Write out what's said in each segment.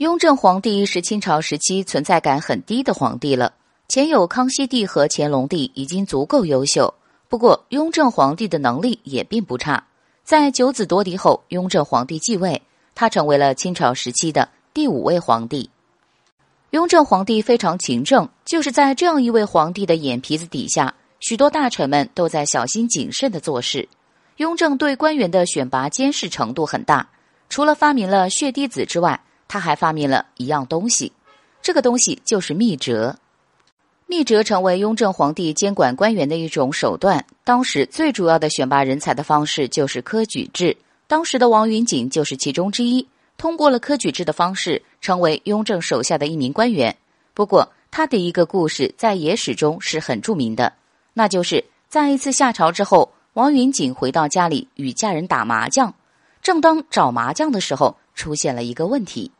雍正皇帝是清朝时期存在感很低的皇帝了。前有康熙帝和乾隆帝已经足够优秀，不过雍正皇帝的能力也并不差。在九子夺嫡后，雍正皇帝继位，他成为了清朝时期的第五位皇帝。雍正皇帝非常勤政，就是在这样一位皇帝的眼皮子底下，许多大臣们都在小心谨慎的做事。雍正对官员的选拔监视程度很大，除了发明了血滴子之外。他还发明了一样东西，这个东西就是密折。密折成为雍正皇帝监管官员的一种手段。当时最主要的选拔人才的方式就是科举制，当时的王云锦就是其中之一。通过了科举制的方式，成为雍正手下的一名官员。不过，他的一个故事在野史中是很著名的，那就是在一次下朝之后，王云锦回到家里与家人打麻将，正当找麻将的时候，出现了一个问题。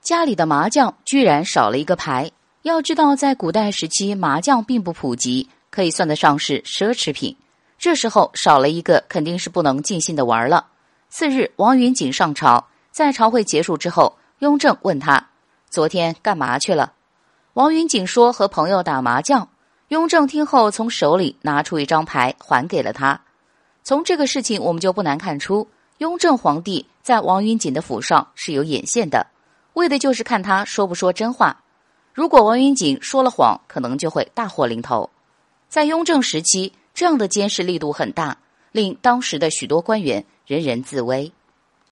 家里的麻将居然少了一个牌。要知道，在古代时期，麻将并不普及，可以算得上是奢侈品。这时候少了一个，肯定是不能尽兴的玩了。次日，王云锦上朝，在朝会结束之后，雍正问他：“昨天干嘛去了？”王云锦说：“和朋友打麻将。”雍正听后，从手里拿出一张牌，还给了他。从这个事情，我们就不难看出，雍正皇帝在王云锦的府上是有眼线的。为的就是看他说不说真话。如果王云锦说了谎，可能就会大祸临头。在雍正时期，这样的监视力度很大，令当时的许多官员人人自危。